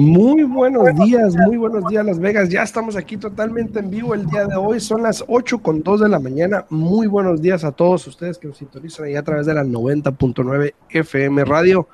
Muy buenos días, muy buenos días Las Vegas. Ya estamos aquí totalmente en vivo el día de hoy. Son las 8 con 2 de la mañana. Muy buenos días a todos ustedes que nos sintonizan ahí a través de la 90.9 FM Radio.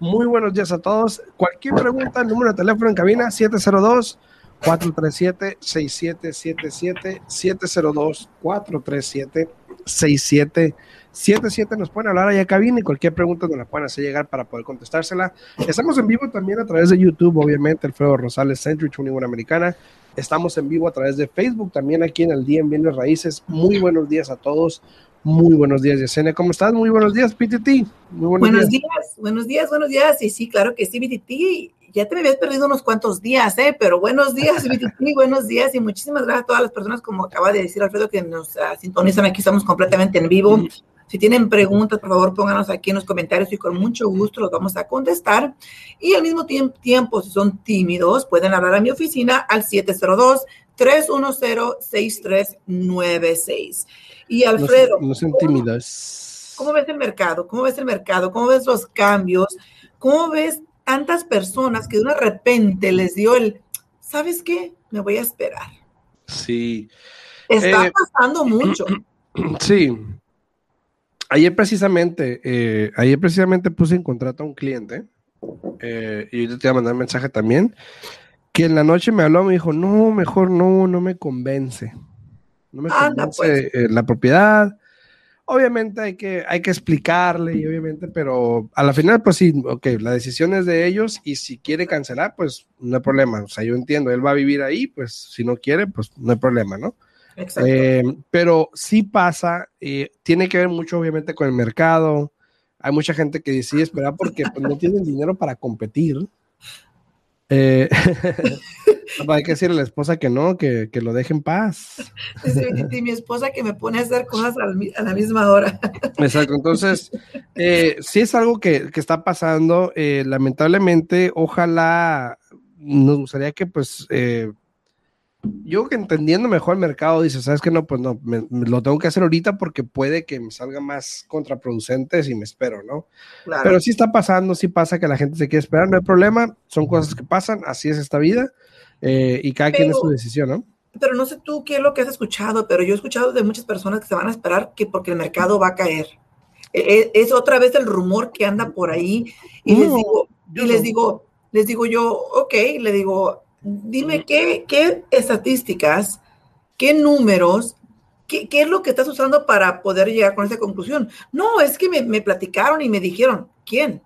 Muy buenos días a todos. Cualquier pregunta, número de teléfono en cabina 702 437 6777 702 437 6777 77 nos pueden hablar allá cabina y cualquier pregunta nos la pueden hacer llegar para poder contestársela. Estamos en vivo también a través de YouTube, obviamente, Alfredo Rosales Century 21 Americana. Estamos en vivo a través de Facebook, también aquí en el Día en Bienes Raíces. Muy buenos días a todos. Muy buenos días, Yesenia. ¿Cómo estás? Muy buenos días, PTT. Muy buenos, buenos días. Buenos días, buenos días. Y sí, claro que sí, PTT. Ya te me habías perdido unos cuantos días, ¿eh? Pero buenos días, PTT, buenos días. Y muchísimas gracias a todas las personas, como acaba de decir Alfredo, que nos uh, sintonizan aquí. Estamos completamente en vivo. Si tienen preguntas, por favor, pónganos aquí en los comentarios y con mucho gusto los vamos a contestar. Y al mismo tiempo, si son tímidos, pueden hablar a mi oficina al 702-310-6396. Y Alfredo. No, son tímidos. ¿Cómo ves el mercado? ¿Cómo ves el mercado? ¿Cómo ves los cambios? ¿Cómo ves tantas personas que de una repente les dio el, ¿sabes qué? Me voy a esperar. Sí. Está eh, pasando mucho. Sí, ayer precisamente, eh, ayer precisamente puse en contrato a un cliente, eh, y yo te voy a mandar un mensaje también, que en la noche me habló, me dijo, no, mejor no, no me convence. No me convence pues. eh, la propiedad. Obviamente hay que, hay que explicarle, y obviamente, pero a la final, pues sí, ok, la decisión es de ellos y si quiere cancelar, pues no hay problema. O sea, yo entiendo, él va a vivir ahí, pues si no quiere, pues no hay problema, ¿no? Eh, pero sí pasa, eh, tiene que ver mucho obviamente con el mercado. Hay mucha gente que decide esperar porque pues, no tienen dinero para competir. Eh, hay que decirle a la esposa que no, que, que lo deje en paz. mi esposa que me pone a hacer cosas a la misma hora. Exacto, entonces, eh, sí es algo que, que está pasando. lamentablemente, ojalá nos gustaría que pues yo que entendiendo mejor el mercado, dice, ¿sabes qué? No, pues no, me, lo tengo que hacer ahorita porque puede que me salga más contraproducente si me espero, ¿no? Pero sí está pasando, sí pasa que la gente se quiere esperar, no hay problema, son cosas que pasan, así es esta vida eh, y cada quien es su decisión, ¿no? Pero no sé tú qué es lo que has escuchado, pero yo he escuchado de muchas personas que se van a esperar que porque el mercado va a caer. E, e, es, otra vez el rumor que anda por ahí y les digo, y les digo, les digo yo, ok, le digo, dime qué, qué estadísticas, qué números, qué, qué, es lo que estás usando para poder llegar con esa conclusión. No, es que me, me platicaron y me dijeron, ¿quién?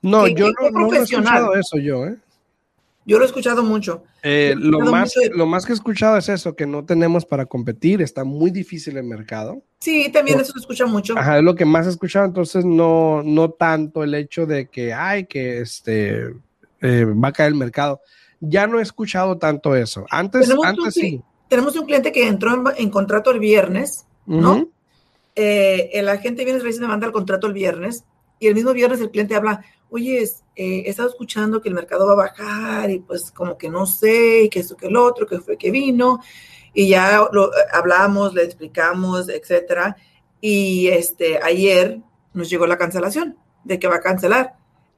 No, yo no, no, he escuchado eso yo, ¿eh? Yo lo he escuchado mucho. Eh, lo, más, lo más que he escuchado es eso, que no tenemos para competir, está muy difícil el mercado. Sí, también eso se escucha mucho. Ajá, es lo que más he escuchado, entonces no, no tanto el hecho de que, hay que este, eh, va a caer el mercado. Ya no he escuchado tanto eso. Antes, antes sí. Tenemos un cliente que entró en, contrato el viernes, ¿no? Eh, el agente viene y me manda el contrato el viernes y el mismo viernes el cliente habla, oye, eh, he estado escuchando que el mercado va a bajar y pues como que no sé, que esto, que el otro, que fue que vino. Y ya lo hablamos, le explicamos, etcétera. Y este, ayer nos llegó la cancelación de que va a cancelar.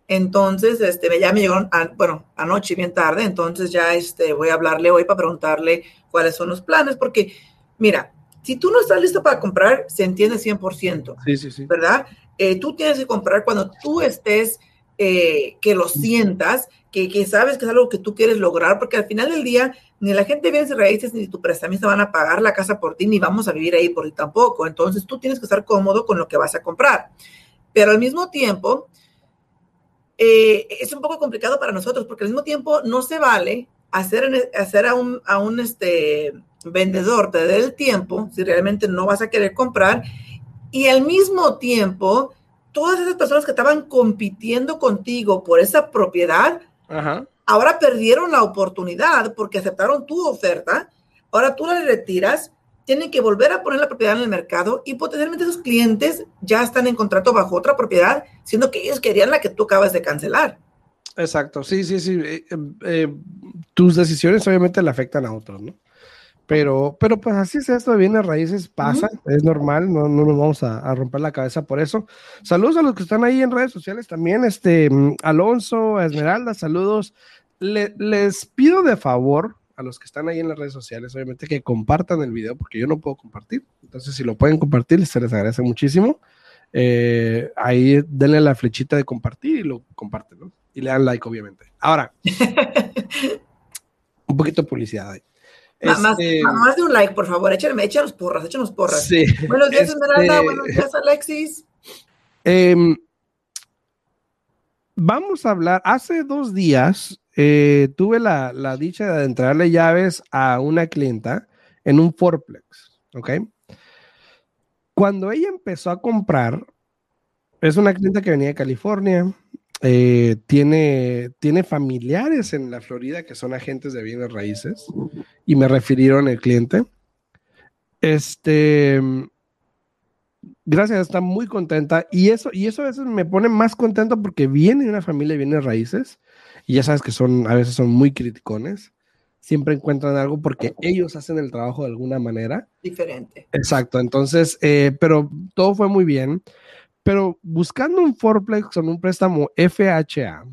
Entonces, este, ya me llegó, bueno, anoche bien tarde, entonces ya este, voy a hablarle hoy para preguntarle cuáles son los planes, porque mira, si tú no estás listo para comprar, se entiende 100%, sí, sí, sí. ¿verdad? Eh, tú tienes que comprar cuando tú estés, eh, que lo sientas, que, que, sabes que es algo que tú quieres lograr, porque al final del día, ni la gente viene raíces, ni tu prestamista van a pagar la casa por ti, ni vamos a vivir ahí por ti tampoco. Entonces, tú tienes que estar cómodo con lo que vas a comprar. Pero al mismo tiempo, eh, es un poco complicado para nosotros porque al mismo tiempo no se vale hacer, hacer a un, a un este, vendedor te dé el tiempo si realmente no vas a querer comprar y al mismo tiempo todas esas personas que estaban compitiendo contigo por esa propiedad ahora perdieron la oportunidad porque aceptaron tu oferta ahora tú la retiras tienen que volver a poner la propiedad en el mercado y potencialmente esos clientes ya están en contrato bajo otra propiedad, siendo que ellos querían la que tú acabas de cancelar. Exacto, sí, sí, sí. Eh, eh, tus decisiones obviamente le afectan a otros, ¿no? Pero, pero pues así es esto de bienes raíces, pasa, es normal, no, no nos vamos a, romper la cabeza por eso. Saludos a los que están ahí en redes sociales también, este, Alonso, Esmeralda, saludos. les pido de favor a los que están ahí en las redes sociales, obviamente que compartan el video, porque yo no puedo compartir. Entonces, si lo pueden compartir, se les agradece muchísimo. Eh, ahí denle la flechita de compartir y lo comparten, ¿no? Y le dan like, obviamente. Ahora, un poquito de publicidad ahí. Este, más, de un like, por favor, échanos, échanos porras, échanos porras. Buenos días, este, Esmeralda, buenos días, Alexis. Em, vamos a hablar, hace dos días eh, tuve la, la, dicha de entrarle llaves a una clienta en un Forplex, ¿ok? Cuando ella empezó a comprar, es una clienta que venía de California, eh, tiene, tiene familiares en la Florida que son agentes de bienes raíces y me refirieron el cliente. Este, gracias, está muy contenta y eso, y eso a veces me pone más contento porque viene de una familia de bienes raíces y ya sabes que son, a veces son muy criticones. Siempre encuentran algo porque ellos hacen el trabajo de alguna manera. Diferente. Exacto, entonces, eh, pero todo fue muy bien. Pero buscando un Forplex con un préstamo FHA,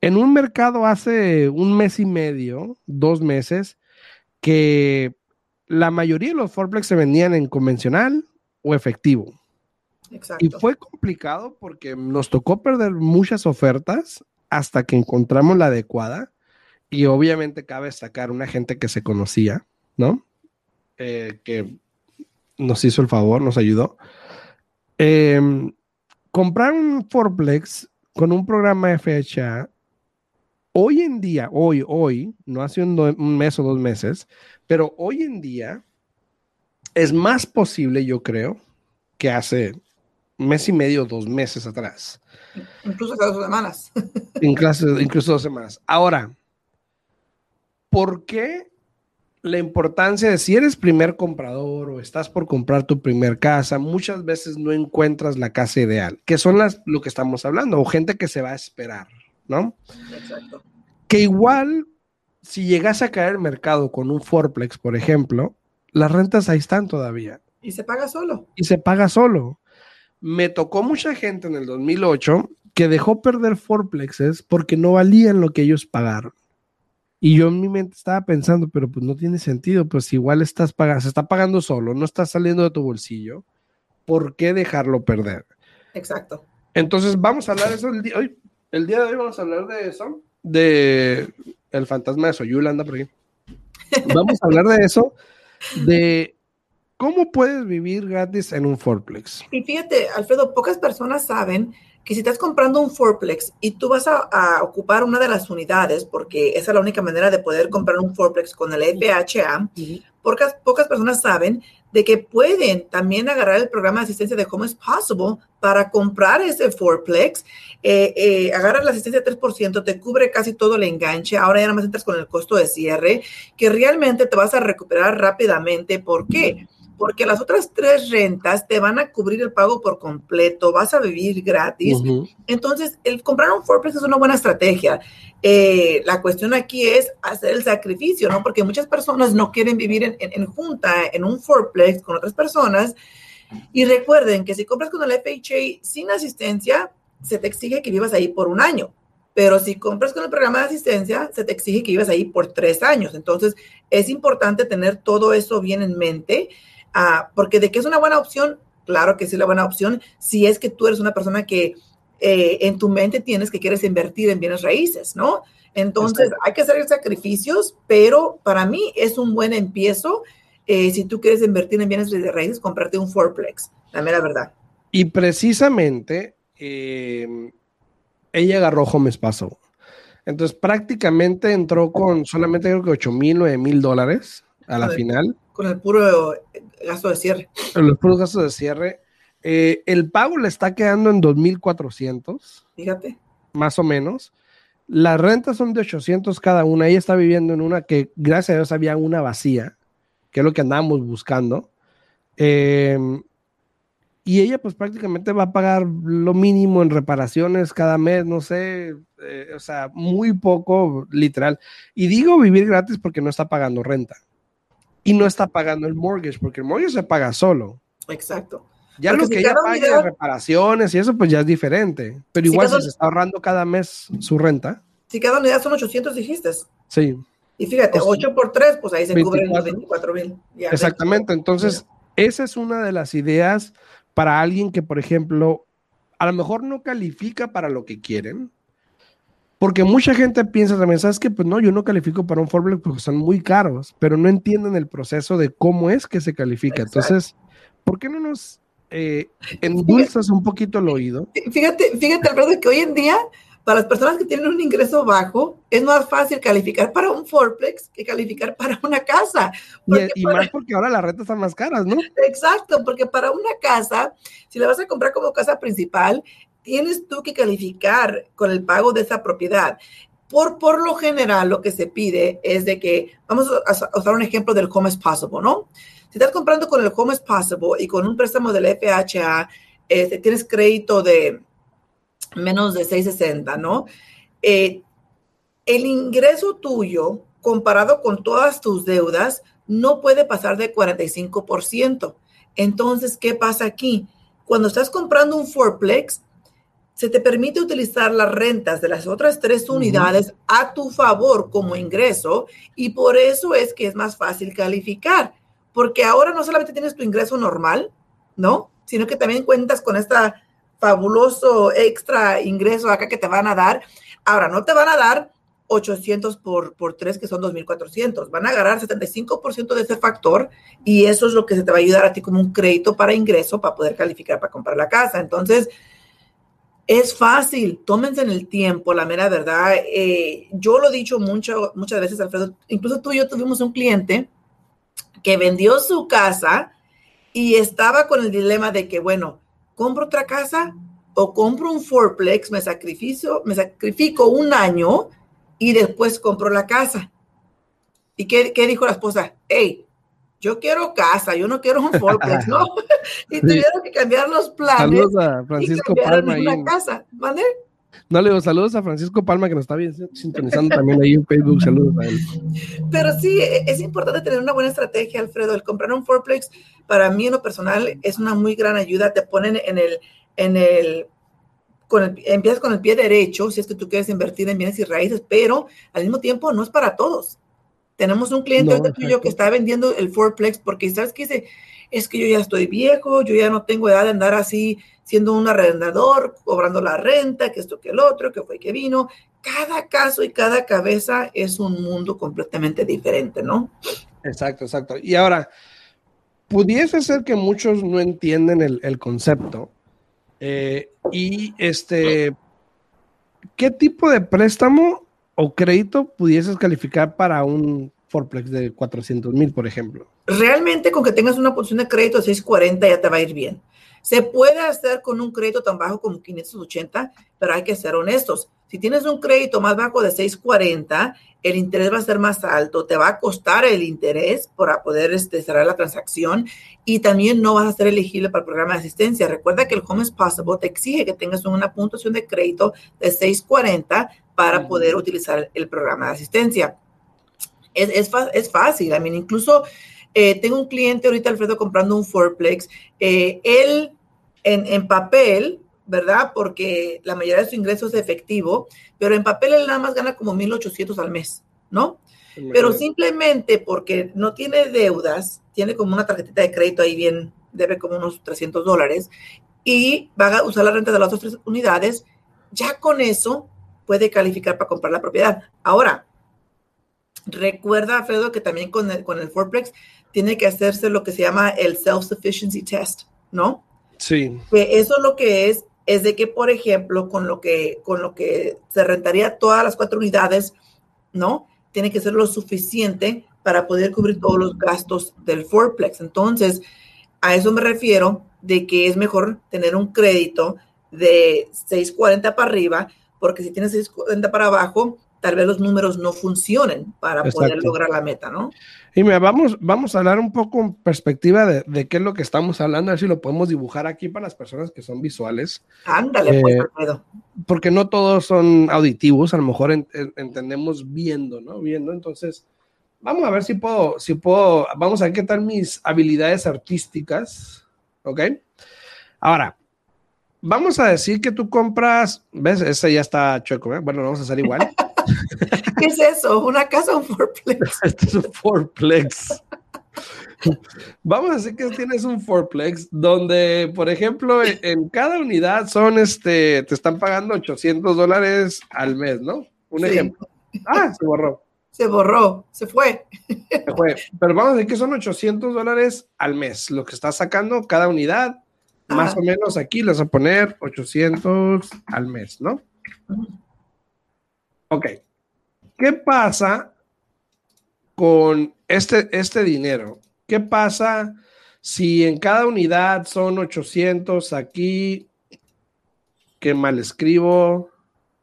en un mercado hace un mes y medio, dos meses, que la mayoría de los Forplex se vendían en convencional o efectivo. Exacto. Y fue complicado porque nos tocó perder muchas ofertas hasta que encontramos la adecuada. Y obviamente cabe destacar una gente que se conocía, ¿no? Eh, que nos hizo el favor, nos ayudó. Em, comprar un Forplex con un programa FHA, hoy en día, hoy, hoy, no hace un, un mes o dos meses, pero hoy en día es más posible, yo creo, que hace mes y medio, dos meses atrás. Incluso hace dos semanas. incluso, incluso dos semanas. Ahora, ¿por qué la importancia de si eres primer comprador o estás por comprar tu primer casa, muchas veces no encuentras la casa ideal, que son las lo que estamos hablando, o gente que se va a esperar, ¿no? Exacto. Que igual, si llegas a caer el mercado con un Forplex, por ejemplo, las rentas ahí están todavía. Y se paga solo. Y se paga solo. Me tocó mucha gente en el 2008 que dejó perder Forplexes porque no valían lo que ellos pagaron. Y yo en mi mente estaba pensando, pero pues no tiene sentido, pues igual estás pagando, se está pagando solo, no está saliendo de tu bolsillo, ¿por qué dejarlo perder? Exacto. Entonces vamos a hablar de eso el día, hoy, el día de hoy vamos a hablar de eso, de el fantasma de Soyula, anda por aquí. Vamos a hablar de eso, de cómo puedes vivir gratis en un Forplex. Y fíjate, Alfredo, pocas personas saben que si estás comprando un fourplex y tú vas a, ocupar una de las unidades, porque esa es la única manera de poder comprar un fourplex con el FHA, pocas, pocas personas saben de que pueden también agarrar el programa de asistencia de Home is Possible para comprar ese fourplex, eh, eh, agarras la asistencia de 3%, te cubre casi todo el enganche, ahora ya nada más entras con el costo de cierre, que realmente te vas a recuperar rápidamente. ¿Por qué? Porque las otras tres rentas te van a cubrir el pago por completo, vas a vivir gratis. Entonces, el comprar un fourplex es una buena estrategia. Eh, la cuestión aquí es hacer el sacrificio, ¿no? Porque muchas personas no quieren vivir en, junta, en un fourplex con otras personas. Y recuerden que si compras con el FHA sin asistencia, se te exige que vivas ahí por un año. Pero si compras con el programa de asistencia, se te exige que vivas ahí por tres años. Entonces, es importante tener todo eso bien en mente. Ah, porque de que es una buena opción, claro que sí es la buena opción, si es que tú eres una persona que eh, en tu mente tienes que quieres invertir en bienes raíces, ¿no? Entonces hay que hacer sacrificios, pero para mí es un buen empiezo. Eh, si tú quieres invertir en bienes raíces, comprarte un fourplex, la mera verdad. Y precisamente em, ella agarró Home Paso. Entonces prácticamente entró con solamente creo que 8 mil, 9 mil dólares a la final con el puro gasto de cierre. Los puros gastos de cierre. Eh, el pago le está quedando en 2.400. Fíjate. Más o menos. Las rentas son de 800 cada una. Ella está viviendo en una que, gracias a Dios, había una vacía, que es lo que andábamos buscando. Em, y ella, pues prácticamente va a pagar lo mínimo en reparaciones cada mes, no sé, eh, o sea, muy poco, literal. Y digo vivir gratis porque no está pagando renta. Y no está pagando el mortgage, porque el mortgage se paga solo. Exacto. Ya lo que ella paga de reparaciones y eso, pues ya es diferente. Pero igual si se está ahorrando cada mes su renta. Si cada unidad son 800, dijiste. Sí. Y fíjate, 8 por 3, pues ahí se cubren los 24 mil. Exactamente. Entonces, esa es una de las ideas para alguien que, por ejemplo, a lo mejor no califica para lo que quieren. Porque mucha gente piensa también, ¿sabes qué? Pues no, yo no califico para un Forbes porque son muy caros, pero no entienden el proceso de cómo es que se califica. Entonces, ¿por qué no nos eh, endulzas un poquito el oído? Fíjate, fíjate, Alfredo, que hoy en día para las personas que tienen un ingreso bajo, es más fácil calificar para un fourplex que calificar para una casa. Y, más porque ahora las rentas están más caras, ¿no? Exacto, porque para una casa, si la vas a comprar como casa principal, tienes tú que calificar con el pago de esa propiedad. Por, por lo general, lo que se pide es de que, vamos a usar un ejemplo del Home is Possible, ¿no? Si estás comprando con el Home is Possible y con un préstamo del FHA, este, tienes crédito de menos de 660, ¿no? Eh, el ingreso tuyo comparado con todas tus deudas no puede pasar de 45%. Entonces, ¿qué pasa aquí? Cuando estás comprando un fourplex, se te permite utilizar las rentas de las otras tres unidades a tu favor como ingreso y por eso es que es más fácil calificar, porque ahora no solamente tienes tu ingreso normal, ¿no? Sino que también cuentas con esta fabuloso extra ingreso acá que te van a dar. Ahora, no te van a dar 800 por, por 3, que son 2.400. Van a agarrar 75% de ese factor y eso es lo que se te va a ayudar a ti como un crédito para ingreso para poder calificar para comprar la casa. Entonces, es fácil, tómense en el tiempo, la mera verdad. Eh, yo lo he dicho mucho, muchas veces, Alfredo, incluso tú y yo tuvimos un cliente que vendió su casa y estaba con el dilema de que, bueno, compro otra casa o compro un fourplex, me sacrifico, me sacrifico un año y después compro la casa. ¿Y qué, qué dijo la esposa? Hey, yo quiero casa, yo no quiero un fourplex, ¿no? y tuvieron que cambiar los planes. Saludos a Francisco Palma. Una casa, ¿vale? No le digo saludos a Francisco Palma que nos está bien sintonizando también ahí en Facebook. Saludos a él. Pero sí, e, es importante tener una buena estrategia, Alfredo. El comprar un fourplex, para mí en lo personal, es una muy gran ayuda. Te ponen en el, en el, con el, empiezas con el pie derecho si es que tú quieres invertir en bienes y raíces, pero al mismo tiempo no es para todos. Tenemos un cliente tuyo que está vendiendo el fourplex porque sabes que dice, es que yo ya estoy viejo, yo ya no tengo edad de andar así siendo un arrendador, cobrando la renta, que esto, que el otro, que fue que vino. Cada caso y cada cabeza es un mundo completamente diferente, ¿no? Exacto, exacto. Y ahora, pudiese ser que muchos no entienden el, concepto. Eh, y este, ¿qué tipo de préstamo o crédito pudieses calificar para un Forplex de 400 mil, por ejemplo? Realmente con que tengas una posición de crédito de 640 ya te va a ir bien. Se puede hacer con un crédito tan bajo como 580, pero hay que ser honestos. Si tienes un crédito más bajo de 640, el interés va a ser más alto, te va a costar el interés para poder este, cerrar la transacción y también no vas a ser elegible para el programa de asistencia. Recuerda que el Home is Possible te exige que tengas una puntuación de crédito de 640 para poder utilizar el programa de asistencia. Es, es, es fácil, I mean, incluso eh, tengo un cliente ahorita, Alfredo, comprando un fourplex. Eh, él en, papel, ¿verdad? Porque la mayoría de su ingreso es efectivo, pero en papel él nada más gana como 1.800 al mes, ¿no? Pero simplemente porque no tiene deudas, tiene como una tarjetita de crédito ahí bien, debe como unos 300 dólares, y va a usar la renta de las otras tres unidades, ya con eso puede calificar para comprar la propiedad. Ahora, recuerda, Alfredo, que también con el, con el Fourplex tiene que hacerse lo que se llama el Self-Sufficiency Test, ¿no? Sí. Que eso lo que es, es de que, por ejemplo, con lo que, con lo que se rentaría todas las cuatro unidades, ¿no? Tiene que ser lo suficiente para poder cubrir todos los gastos del fourplex. Entonces, a eso me refiero de que es mejor tener un crédito de 640 para arriba, porque si tienes 640 para abajo, tal vez los números no funcionen para poder lograr la meta, ¿no? Y mira, vamos, vamos a hablar un poco en perspectiva de, qué es lo que estamos hablando, a ver si lo podemos dibujar aquí para las personas que son visuales. Ándale, pues, eh, Porque no todos son auditivos, a lo mejor entendemos viendo, ¿no? Viendo, entonces, vamos a ver si puedo, si puedo, vamos a ver qué tal mis habilidades artísticas, ¿ok? Ahora, vamos a decir que tú compras, ¿ves? Ese ya está chueco, ¿eh? Bueno, vamos a hacer igual. ¿Qué es eso? ¿Una casa o un fourplex? este es un fourplex. Vamos a decir que tienes un fourplex donde, por ejemplo, en, cada unidad son, este, te están pagando 800 dólares al mes, ¿no? Un ejemplo. Ah, se borró. Se borró, se fue. Se fue. Pero vamos a decir que son 800 dólares al mes, lo que está sacando cada unidad. Más o menos aquí les voy a poner 800 al mes, ¿no? Ok. ¿Qué pasa con este, este dinero? ¿Qué pasa si en cada unidad son 800 aquí? Qué mal escribo.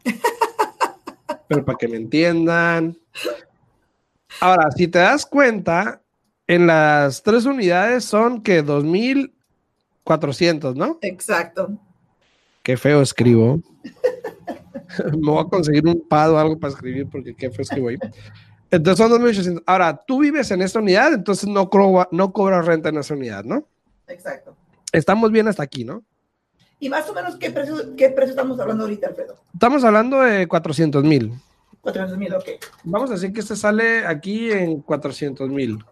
Pero para que me entiendan. Ahora, si te das cuenta, en las tres unidades son que 2400, ¿no? Exacto. Qué feo escribo. me voy a conseguir un pad o algo para escribir porque qué feo escribo ahí. Entonces son 2.800. Ahora, tú vives en esta unidad, entonces no, no cobras renta en esa unidad, ¿no? Exacto. Estamos bien hasta aquí, ¿no? ¿Y más o menos qué precio, qué precio estamos hablando ahorita, Alfredo? Estamos hablando de 400 mil. 400 mil, ok. Vamos a decir que este sale aquí en 400 mil.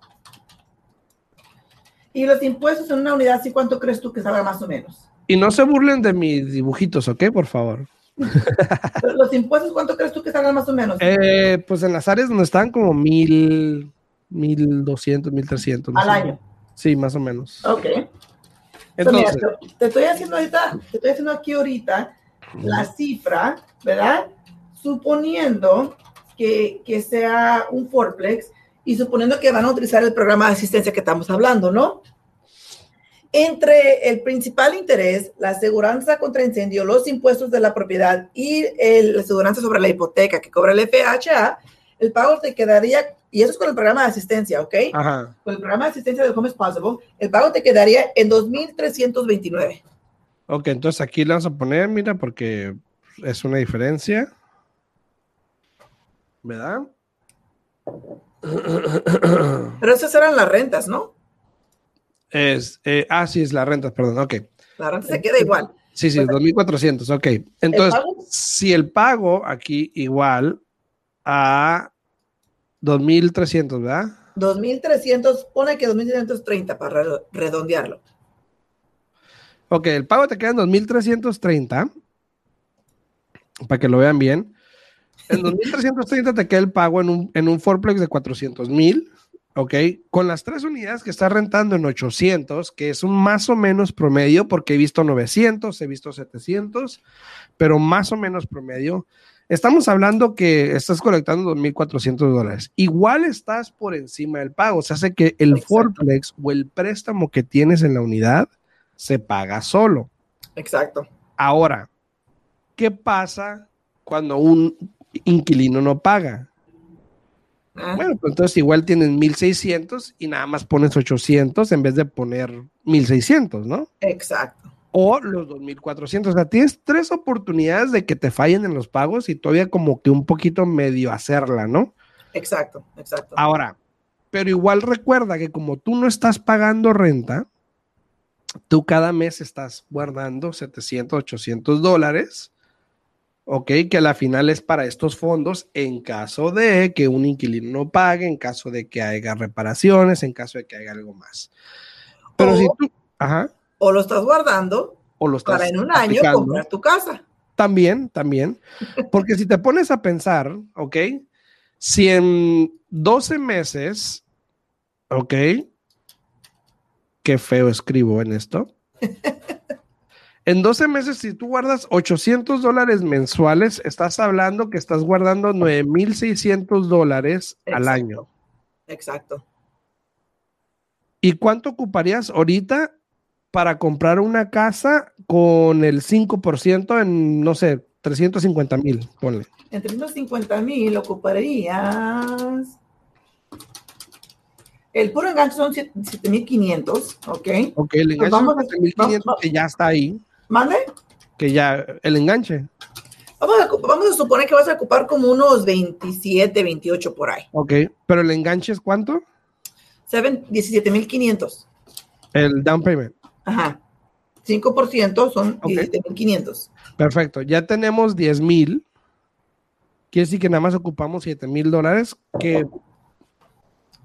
¿Y los impuestos en una unidad, sí cuánto crees tú que salga más o menos? Y no se burlen de mis dibujitos, ¿ok? Por favor. ¿Los impuestos cuánto crees tú que salgan más o menos? Eh, pues en las áreas donde están como mil, mil doscientos, mil trescientos. Al año. Sí, más o menos. Ok. Entonces, te, estoy haciendo ahorita, te estoy haciendo aquí ahorita la cifra, ¿verdad? Suponiendo que, que sea un fourplex y suponiendo que van a utilizar el programa de asistencia que estamos hablando, ¿no? entre el principal interés, la aseguranza contra incendio, los impuestos de la propiedad y la aseguranza sobre la hipoteca que cobra el FHA, el pago te quedaría, y eso es con el programa de asistencia, ¿ok? Ajá. Con el programa de asistencia de Home is Possible, el pago te quedaría en 2.329. Ok, entonces aquí le vamos a poner, mira, porque es una diferencia. ¿Verdad? Pero esas eran las rentas, ¿no? Es, eh, ah, sí, es la renta, perdón, ok. La renta se queda igual. Sí, sí, 2.400, ok. Entonces, si el pago aquí igual a 2.300, ¿verdad? 2.300, pone que 2.330 para redondearlo. Ok, el pago te queda en 2.330, para que lo vean bien. En 2.330 te queda el pago en un, en un fourplex de 400.000 ¿ok? Con las tres unidades que está rentando en 800, que es un más o menos promedio, porque he visto 900, he visto 700, pero más o menos promedio. Estamos hablando que estás colectando 2.400 dólares. Igual estás por encima del pago. Se hace que el Forplex o el préstamo que tienes en la unidad se paga solo. Exacto. Ahora, ¿qué pasa cuando un inquilino no paga? Ah. Bueno, pues entonces igual tienen 1600 y nada más pones 800 en vez de poner 1600, ¿no? Exacto. O los 2400. O sea, tienes tres oportunidades de que te fallen en los pagos y todavía como que un poquito medio hacerla, ¿no? Exacto, exacto. Ahora, pero igual recuerda que como tú no estás pagando renta, tú cada mes estás guardando 700, 800 dólares ¿ok? Que a la final es para estos fondos en caso de que un inquilino no pague, en caso de que haya reparaciones, en caso de que haya algo más. Pero si tú, ajá. O lo estás guardando o lo estás para en un año comprar tu casa. También, también. Porque si te pones a pensar, ¿ok? Si en 12 meses, ¿ok? Qué feo escribo en esto. En 12 meses, si tú guardas 800 dólares mensuales, estás hablando que estás guardando 9,600 dólares al año. Exacto. ¿Y cuánto ocuparías ahorita para comprar una casa con el 5% en, no sé, 350 mil? Ponle. En 350 mil ocuparías. El puro enganche son 7500, ¿ok? Ok, el enganche son 7500 que ya está ahí. ¿Mande? Que ya, el enganche. Vamos a, suponer que vas a ocupar como unos 27, 28 por ahí. Ok, pero el enganche es cuánto? 17,500. El down payment. Ajá. 5% son 17,500. Perfecto, ya tenemos 10,000. Quiere decir que nada más ocupamos 7,000 dólares que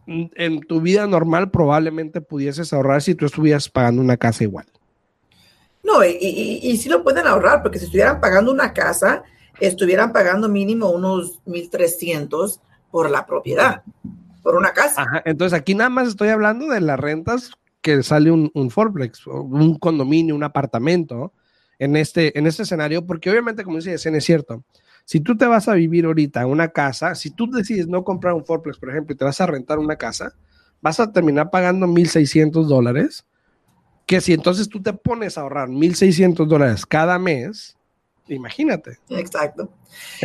en tu vida normal probablemente pudieses ahorrar si tú estuvieras pagando una casa igual. No, y, y, sí lo pueden ahorrar, porque si estuvieran pagando una casa, estuvieran pagando mínimo unos 1.300 por la propiedad, por una casa. entonces aquí nada más estoy hablando de las rentas que sale un, un fourplex, un condominio, un apartamento en este, en este escenario, porque obviamente, como dice es cierto. Si tú te vas a vivir ahorita una casa, si tú decides no comprar un fourplex, por ejemplo, y te vas a rentar una casa, vas a terminar pagando 1.600 dólares que si entonces tú te pones a ahorrar 1.600 dólares cada mes, imagínate. Exacto.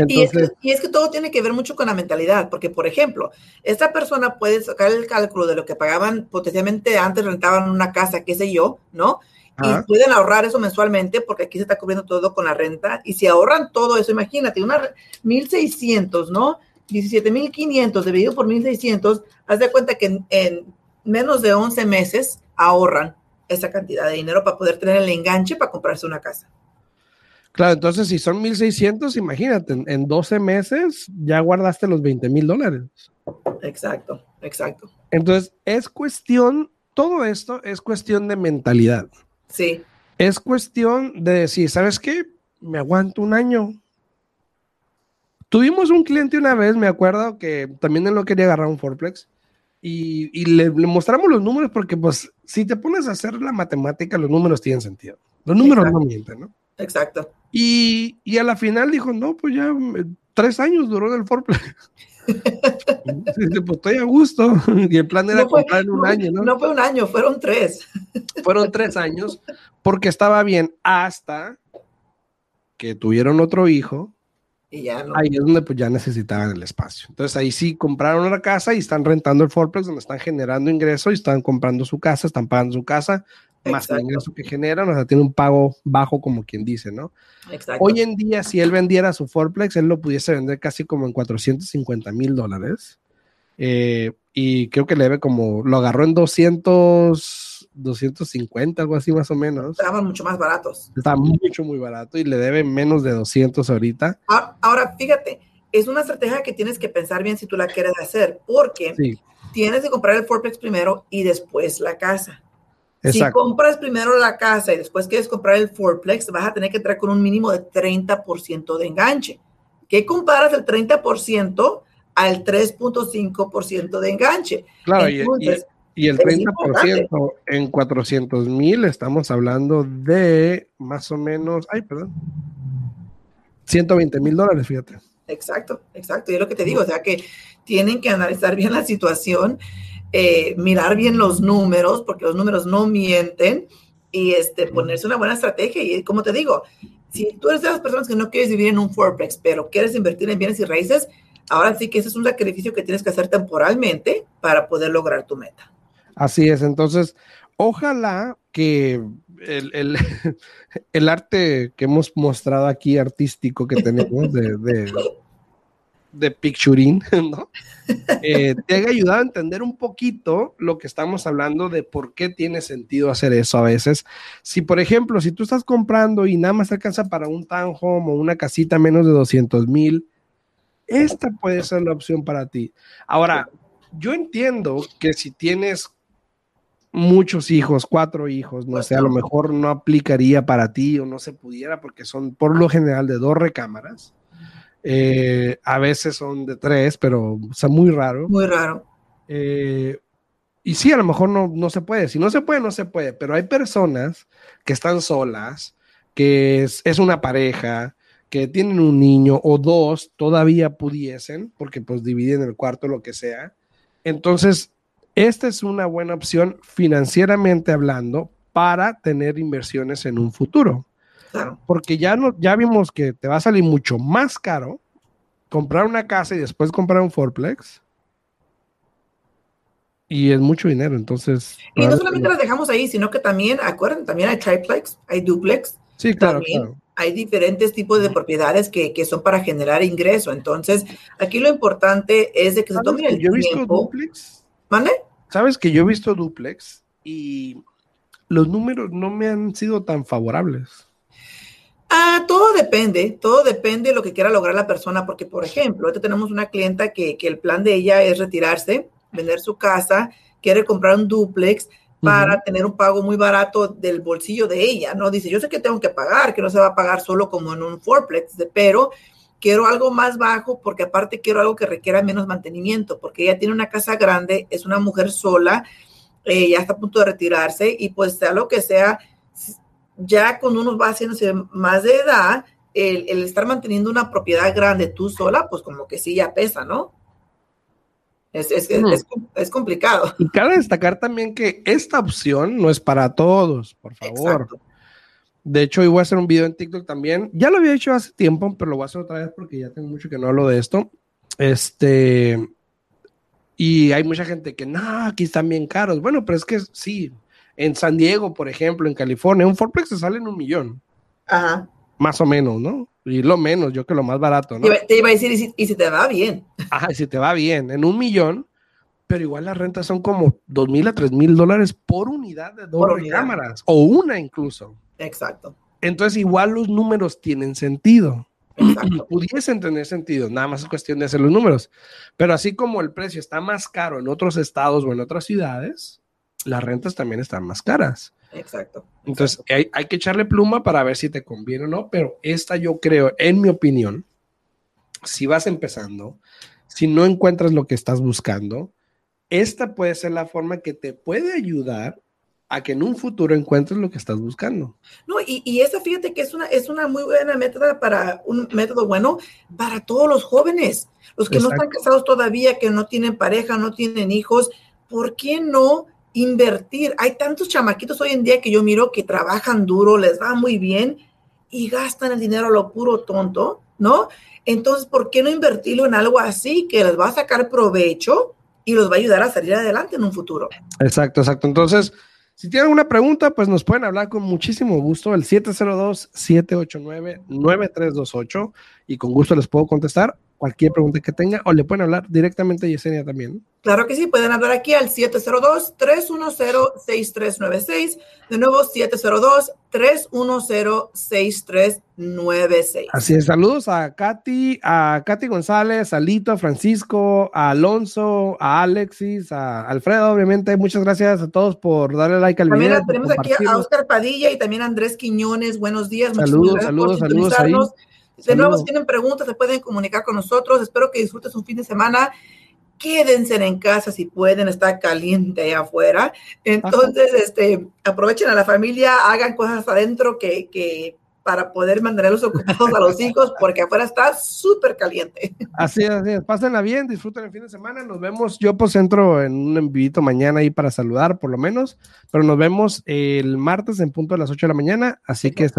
y, es que, todo tiene que ver mucho con la mentalidad, porque por ejemplo, esta persona puede sacar el cálculo de lo que pagaban potencialmente antes rentaban una casa, qué sé yo, ¿no? Y pueden ahorrar eso mensualmente porque aquí se está cubriendo todo con la renta. Y si ahorran todo eso, imagínate, una 1.600, ¿no? 17.500 dividido por 1.600, haz de cuenta que en, en menos de 11 meses ahorran esa cantidad de dinero para poder tener el enganche para comprarse una casa. Claro, entonces si son 1.600, imagínate, en 12 meses ya guardaste los 20 mil dólares. Exacto, exacto. Entonces es cuestión, todo esto es cuestión de mentalidad. Sí. Es cuestión de decir, ¿sabes qué? Me aguanto un año. Tuvimos un cliente una vez, me acuerdo, que también él no quería agarrar un Forplex y, le, mostramos los números porque, pues, si te pones a hacer la matemática, los números tienen sentido. Los números no mienten, ¿no? Exacto. Y, y, a la final dijo, no, pues ya tres años duró el foreplay. pues estoy a gusto. Y el plan era comprar en un año, ¿no? No fue un año, fueron tres. fueron tres años porque estaba bien hasta que tuvieron otro hijo Ahí es donde pues ya necesitaban el espacio. Entonces ahí sí compraron la casa y están rentando el fourplex donde están generando ingresos y están comprando su casa, están pagando su casa, más el ingreso que generan, o sea, tiene un pago bajo como quien dice, ¿no? Exacto. Hoy en día, si él vendiera su fourplex, él lo pudiese vender casi como en 450 mil dólares. Eh, y creo que le debe como, lo agarró en 200 250, algo así más o menos. Estaban mucho más baratos. Está mucho, muy barato y le debe menos de 200 ahorita. Ahora, fíjate, es una estrategia que tienes que pensar bien si tú la quieres hacer, porque tienes que comprar el Forplex primero y después la casa. Si compras primero la casa y después quieres comprar el Forplex, vas a tener que entrar con un mínimo de 30% de enganche. ¿Qué comparas el 30% al 3.5% de enganche? Claro, Entonces, y el 30% en 400 mil, estamos hablando de más o menos, ay, perdón, 120 mil dólares, fíjate. Exacto, exacto. Y es lo que te digo, o sea que tienen que analizar bien la situación, eh, mirar bien los números, porque los números no mienten, y este, ponerse una buena estrategia. Y como te digo, si tú eres de las personas que no quieres vivir en un fourplex, pero quieres invertir en bienes y raíces, ahora sí que ese es un sacrificio que tienes que hacer temporalmente para poder lograr tu meta. Así es, entonces, ojalá que el, el, arte que hemos mostrado aquí, artístico que tenemos de, de, de ¿no? Eh, te haya ayudado a entender un poquito lo que estamos hablando de por qué tiene sentido hacer eso a veces. Si, por ejemplo, si tú estás comprando y nada más alcanza para un townhome o una casita menos de 200 mil, esta puede ser la opción para ti. Ahora, yo entiendo que si tienes muchos hijos, cuatro hijos, no sé, a lo mejor no aplicaría para ti o no se pudiera porque son por lo general de dos recámaras. Eh, a veces son de tres, pero o muy raro. Muy raro. Eh, y sí, a lo mejor no, no se puede. Si no se puede, no se puede. Pero hay personas que están solas, que es, es una pareja, que tienen un niño o dos, todavía pudiesen, porque pues dividen el cuarto, lo que sea. Entonces, esta es una buena opción financieramente hablando para tener inversiones en un futuro. Porque ya, no, ya vimos que te va a salir mucho más caro comprar una casa y después comprar un fourplex. Y es mucho dinero, entonces. Y no solamente las dejamos ahí, sino que también, acuerden, también hay triplex, hay duplex. Sí, claro, hay diferentes tipos de propiedades que, que, son para generar ingreso. Entonces, aquí lo importante es de que se tome el yo he visto duplex? ¿Vale? Sabes que yo he visto duplex y los números no me han sido tan favorables. Ah, todo depende, todo depende de lo que quiera lograr la persona, porque por ejemplo, ahorita tenemos una clienta que, que el plan de ella es retirarse, vender su casa, quiere comprar un duplex, para tener un pago muy barato del bolsillo de ella, ¿no? Dice, yo sé que tengo que pagar, que no se va a pagar solo como en un fourplex, pero quiero algo más bajo porque aparte quiero algo que requiera menos mantenimiento, porque ella tiene una casa grande, es una mujer sola, eh, ya está a punto de retirarse y pues sea lo que sea, ya cuando uno va haciéndose más de edad, el, el estar manteniendo una propiedad grande tú sola, pues como que sí ya pesa, ¿no? Es, es, es, complicado. Y cabe destacar también que esta opción no es para todos, por favor. De hecho, hoy voy a hacer un video en TikTok también. Ya lo había hecho hace tiempo, pero lo voy a hacer otra vez porque ya tengo mucho que no hablo de esto. Este. Y hay mucha gente que, no, aquí están bien caros. Bueno, pero es que sí. En San Diego, por ejemplo, en California, un Forplex se sale en un millón. Ajá. Más o menos, ¿no? Y lo menos, yo que lo más barato, ¿no? Te iba a decir, y si, te va bien. Ajá, y si te va bien, en un millón, pero igual las rentas son como dos mil a tres mil dólares por unidad de dos cámaras, o una incluso. Exacto. Entonces, igual los números tienen sentido. Exacto. Pudiesen tener sentido, nada más es cuestión de hacer los números. Pero así como el precio está más caro en otros estados o en otras ciudades, las rentas también están más caras. Exacto. Entonces, hay, que echarle pluma para ver si te conviene o no, pero esta yo creo, en mi opinión, si vas empezando, si no encuentras lo que estás buscando, esta puede ser la forma que te puede ayudar a que en un futuro encuentres lo que estás buscando. No, y, y esa fíjate que es una, es una muy buena método para un método bueno para todos los jóvenes, los que no están casados todavía, que no tienen pareja, no tienen hijos, ¿por qué no invertir. Hay tantos chamaquitos hoy en día que yo miro que trabajan duro, les va muy bien y gastan el dinero a lo puro tonto, ¿no? Entonces, ¿por qué no invertirlo en algo así que les va a sacar provecho y los va a ayudar a salir adelante en un futuro? Exacto, exacto. Entonces, si tienen alguna pregunta, pues nos pueden hablar con muchísimo gusto el 702-789-9328 y con gusto les puedo contestar cualquier pregunta que tenga o le pueden hablar directamente a Yesenia también. Claro que sí, pueden hablar aquí al 702-310-6396. De nuevo, 702-310-6396. Así es, saludos a Katy, a Katy González, a Lito, a Francisco, a Alonso, a Alexis, a Alfredo, obviamente. Muchas gracias a todos por darle like al también video. Tenemos aquí a Oscar Padilla y también a Andrés Quiñones. Buenos días. Saludos, saludos, saludos. Ahí. De nuevo, si tienen preguntas, se pueden comunicar con nosotros. Espero que disfrutes un fin de semana. Quédense en casa si pueden, está caliente allá afuera. Entonces, este, aprovechen a la familia, hagan cosas adentro que, que para poder mantenerlos ocupados a los hijos, porque afuera está súper caliente. Así es, así es. Pásenla bien, disfruten el fin de semana. Nos vemos. Yo pues entro en un envito mañana ahí para saludar, por lo menos, pero nos vemos el martes en punto de las 8 de la mañana. Así que